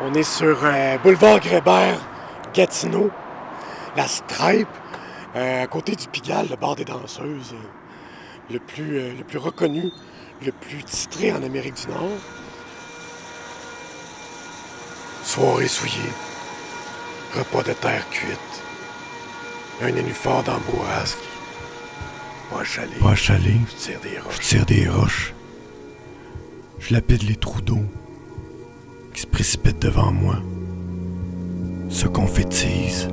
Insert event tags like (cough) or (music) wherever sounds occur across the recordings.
On est sur euh, boulevard Grébert, Gatineau, la Stripe, euh, à côté du Pigalle, le bar des danseuses, euh, le, plus, le plus reconnu, le plus titré en Amérique du Nord. Soirée souillée, repas de terre cuite, un nénuphar d'amboise, pas chalé, Pas chalé, je tire des je roches. tire des roches. Je lapide les trous d'eau se précipitent devant moi. Se confétise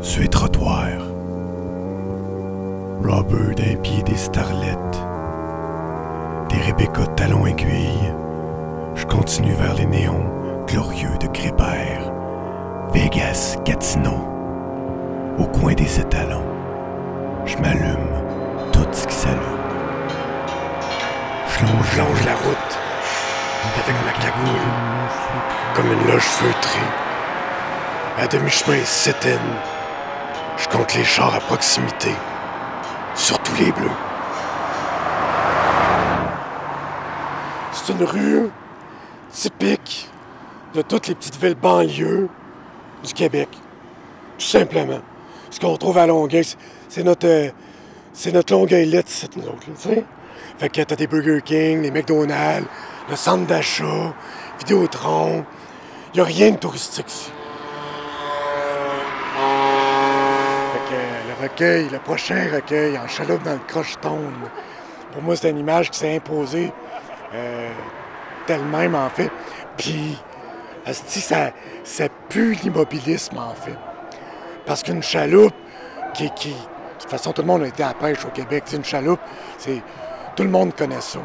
sur les trottoirs. Robert d'un pied des starlettes. Des Rebecca talons aiguilles. Je continue vers les néons une loge feutrée. À demi-chemin, sit-in. Je compte les chars à proximité, surtout les bleus. C'est une rue typique de toutes les petites villes banlieues du Québec. Tout simplement. Ce qu'on trouve à Longueuil, c'est- notre, euh, c'est notre lit, c'est nous autres, tu sais. Fait que t'as des Burger King, les McDonald's, le centre d'achat, Vidéotron. Y a rien de touristique ici. Fait que le recueil, le prochain recueil en chaloupe dans le crocheton, pour moi, c'est une image qui s'est imposée euh, d'elle-même, en fait. Puis, ça, ça pue l'immobilisme, en fait. Parce qu'une chaloupe, qui, de toute façon, tout le monde a été à la pêche au Québec. Tu sais, une chaloupe, c'est. Tout le monde connaît ça.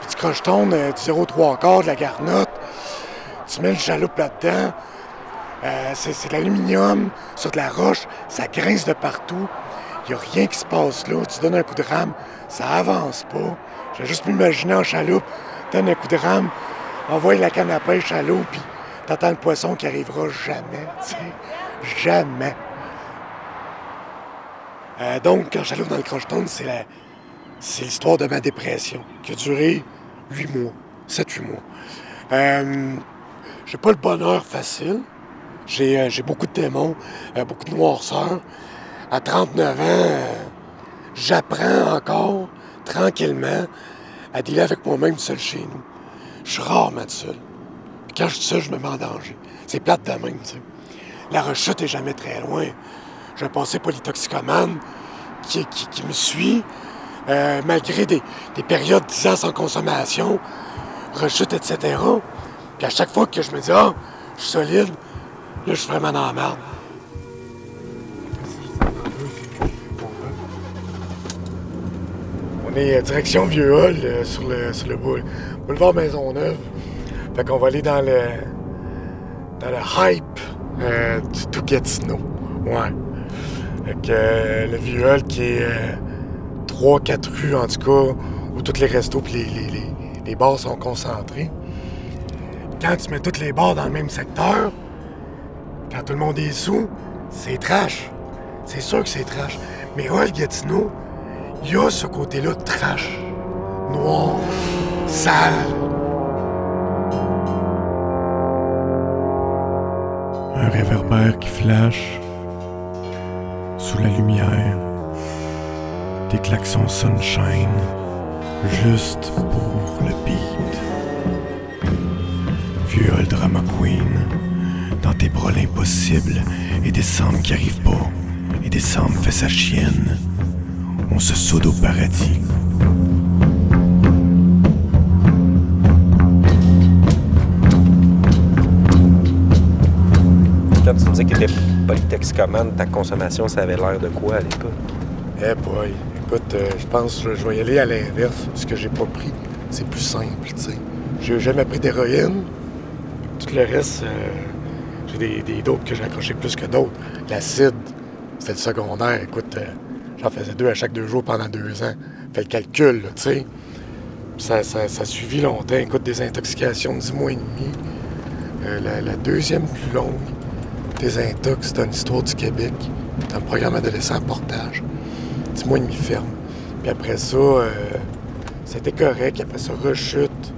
Puis tu crochetonnes euh, du 0,3 quart de la garnotte, tu mets le chaloupe là-dedans, c'est, de l'aluminium sur de la roche, ça grince de partout. Il n'y a rien qui se passe là. Tu donnes un coup de rame, ça avance pas. J'ai juste m'imaginer en chaloupe, donne un coup de rame, envoie la canne à pêche à l'eau, puis t'attends le poisson qui arrivera jamais. (laughs) Jamais. Euh, donc, quand chaloupe dans le crocheton, c'est l'histoire de ma dépression qui a duré huit mois, 7-8 mois. Euh, j'ai pas le bonheur facile. J'ai, euh, beaucoup de démons, euh, beaucoup de noirceur. À 39 ans, euh, j'apprends encore tranquillement à dealer avec moi-même seul chez nous. Je suis rarement seul. Puis quand je suis seul, je me mets en danger. C'est plate de même, tu sais. La rechute est jamais très loin. J'ai un passé polytoxicomane qui, qui, qui me suit, malgré des, des périodes 10 ans sans consommation, rechute, etc. Puis à chaque fois que je me dis, ah, je suis solide, là, je suis vraiment dans la merde. On est euh, direction Vieux-Hall euh, sur le, sur le boule- boulevard Maisonneuve. Fait qu'on va aller dans le, dans le hype euh, du tout Gatineau. Ouais. Fait que le Vieux-Hall qui est euh, 3-4 rues en tout cas, où tous les restos et les- les- les bars sont concentrés. Quand tu mets tous les bars dans le même secteur, quand tout le monde est sous, c'est trash. C'est sûr que c'est trash. Mais Hall Gatineau, il y a ce côté-là de trash. Noir, sale. Un réverbère qui flash sous la lumière. Des klaxons sunshine juste pour le beat. Old drama queen, dans tes bras l'impossible et décembre qui arrive pas. Et décembre fait sa chienne. On se soude au paradis. Quand tu me disais que tu étais polytoxicomane, ta consommation, ça avait l'air de quoi à l'époque? Eh boy, écoute, euh, je pense que je vais y aller à l'inverse. Ce que j'ai pas pris, c'est plus simple, tu sais. J'ai jamais pris d'héroïne. Tout le reste, euh, j'ai des, dopes que j'ai accroché plus que d'autres. L'acide, c'était le secondaire. Écoute, euh, j'en faisais deux à chaque deux jours pendant deux ans. Fais le calcul, tu sais. Ça, ça, ça a suivi longtemps. Écoute, des intoxications de 10 mois et demi. Euh, la, deuxième plus longue des intox dans l'histoire du Québec, dans le programme adolescent en portage. 10 mois et demi ferme. Puis après ça, c'était correct. Après ça, rechute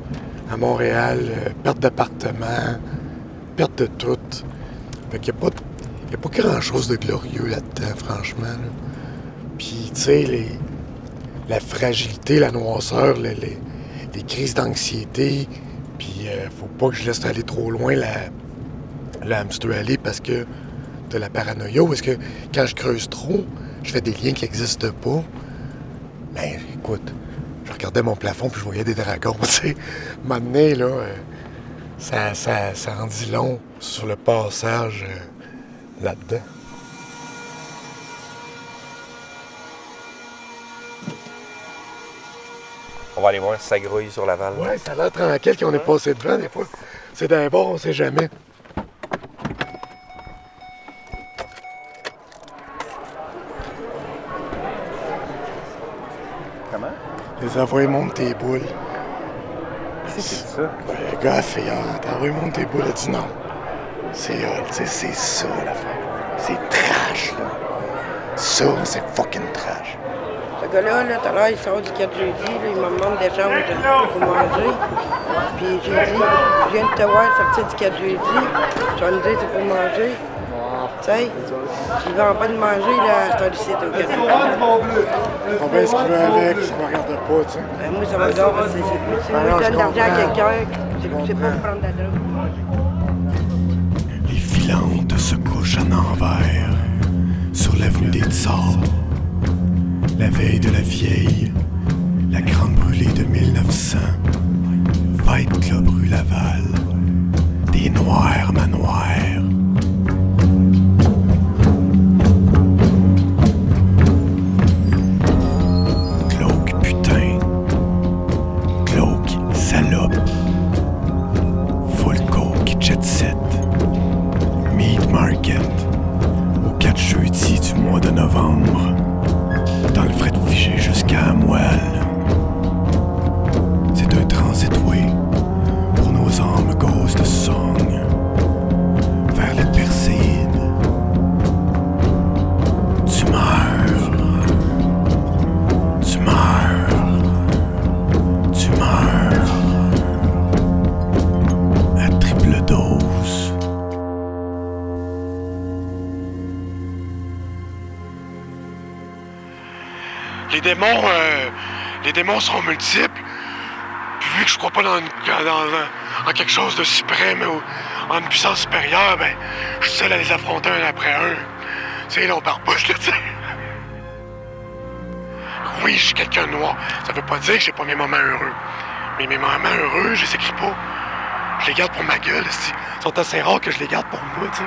à Montréal, euh, perte d'appartement, perte de tout. Fait qu'il n'y a, a pas grand-chose de glorieux là-dedans, franchement. Puis, tu sais, la fragilité, la noirceur, les, les- crises d'anxiété. Puis, euh, faut pas que je laisse aller trop loin la, le hamster parce que de la paranoïa. Ou est-ce que quand je creuse trop, je fais des liens qui n'existent pas? Ben, écoute, regardais mon plafond puis je voyais des dragons, (laughs) tu sais. Donné, là, euh, ça, ça, ça en dit long sur le passage euh, là-dedans. On va aller voir si ça grouille sur Laval. Ouais, ça a l'air tranquille qu'on est passé devant des fois. C'est d'un bord, on sait jamais. Les envoyer monter tes boules. C'est ça? Ben, le gars a fait ah, t'as envoyé monter tes boules, il a dit non. C'est sais, c'est ça l'affaire. C'est trash, là. Ça, c'est fucking trash. Ce gars-là, là, tout à l'heure, il sort du 4 jeudi, là, il me demande d'échange pour manger. Puis j'ai dit, je viens de te voir sortir du 4 jeudi, tu vas me dire c'est pour manger. Tu sais, il vend pas de manger, là, c'est un lycée au 4 jeudi. On fait ce qu'il veut avec, ça me regarde pas, tu sais. Ben, moi, ça me regarde, c'est c'est- si Ah non, je donne l'argent à quelqu'un, c'est pas pour prendre de la drogue. Les filantes se couchent en envers sur l'avenue des Tsars. La veille de la vieille, la grande brûlée de 1900. Grenoble Les démons, euh, sont multiples. Puis vu que je crois pas dans, en quelque chose de suprême ou en une puissance supérieure, ben, je suis seul à les affronter un après un. Tu sais, là, on parle pas, là, tu. Oui, je suis quelqu'un de noir. Ça veut pas dire que j'ai pas mes moments heureux. Mais mes moments heureux, je les écris pas. Je les garde pour ma gueule. Ils sont assez rares que je les garde pour moi, tu sais.